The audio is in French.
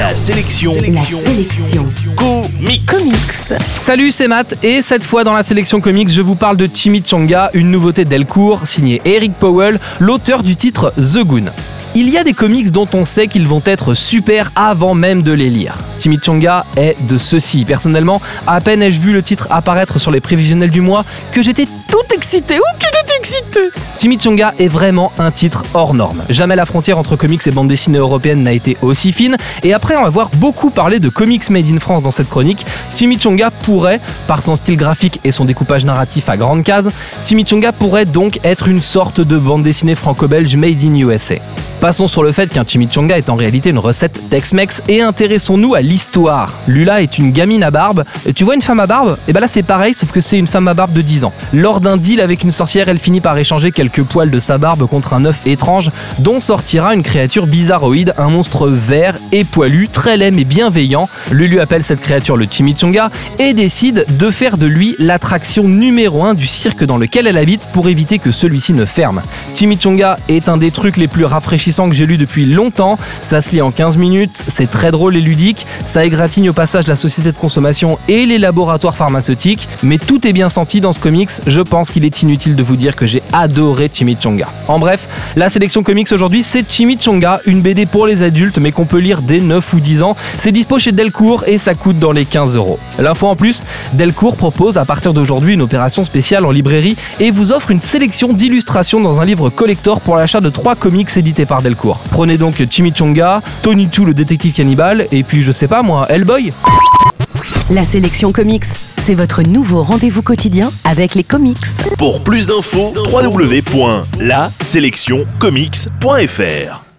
La sélection. La sélection. Comics. Comics. Salut, c'est Matt et cette fois dans la sélection comics, je vous parle de Chimichanga, une nouveauté Delcourt signée Eric Powell, l'auteur du titre The Goon. Il y a des comics dont on sait qu'ils vont être super avant même de les lire. Chimichanga est de ceci. Personnellement, à peine ai-je vu le titre apparaître sur les prévisionnels du mois que j'étais tout excité. Oh, que j'étais excité Chimichanga est vraiment un titre hors norme. Jamais la frontière entre comics et bande dessinée européenne n'a été aussi fine. Et après en avoir beaucoup parlé de comics made in France dans cette chronique, Chimichanga pourrait, par son style graphique et son découpage narratif à grande case, Chimichanga pourrait donc être une sorte de bande dessinée franco-belge made in USA. Passons sur le fait qu'un chimichanga est en réalité une recette Tex-Mex et intéressons-nous à l'histoire. Lula est une gamine à barbe. Tu vois une femme à barbe? Et ben là c'est pareil sauf que c'est une femme à barbe de 10 ans. Lors d'un deal avec une sorcière, elle finit par échanger quelques poils de sa barbe contre un œuf étrange dont sortira une créature bizarroïde, un monstre vert et poilu, très laid mais bienveillant. Lulu appelle cette créature le chimichanga et décide de faire de lui l'attraction numéro 1 du cirque dans lequel elle habite pour éviter que celui-ci ne ferme. Chimichanga est un des trucs les plus rafraîchissants que j'ai lu depuis longtemps. Ça se lit en 15 minutes, c'est très drôle et ludique, ça égratigne au passage la société de consommation et les laboratoires pharmaceutiques, mais tout est bien senti dans ce comics. Je pense qu'il est inutile de vous dire que j'ai adoré Chimichanga. En bref, la sélection comics aujourd'hui, c'est Chimichanga, une BD pour les adultes, mais qu'on peut lire dès 9 ou 10 ans. C'est dispo chez Delcourt et ça coûte dans les 15 euros. L'info en plus, Delcourt propose à partir d'aujourd'hui une opération spéciale en librairie et vous offre une sélection d'illustrations dans un livre collector pour l'achat de 3 comics édités par Delcourt. Prenez donc Chimichanga, Tony Chu le détective cannibale et puis je sais pas moi, Hellboy La sélection comics, c'est votre nouveau rendez-vous quotidien avec les comics. Pour plus d'infos, www.laselectioncomics.fr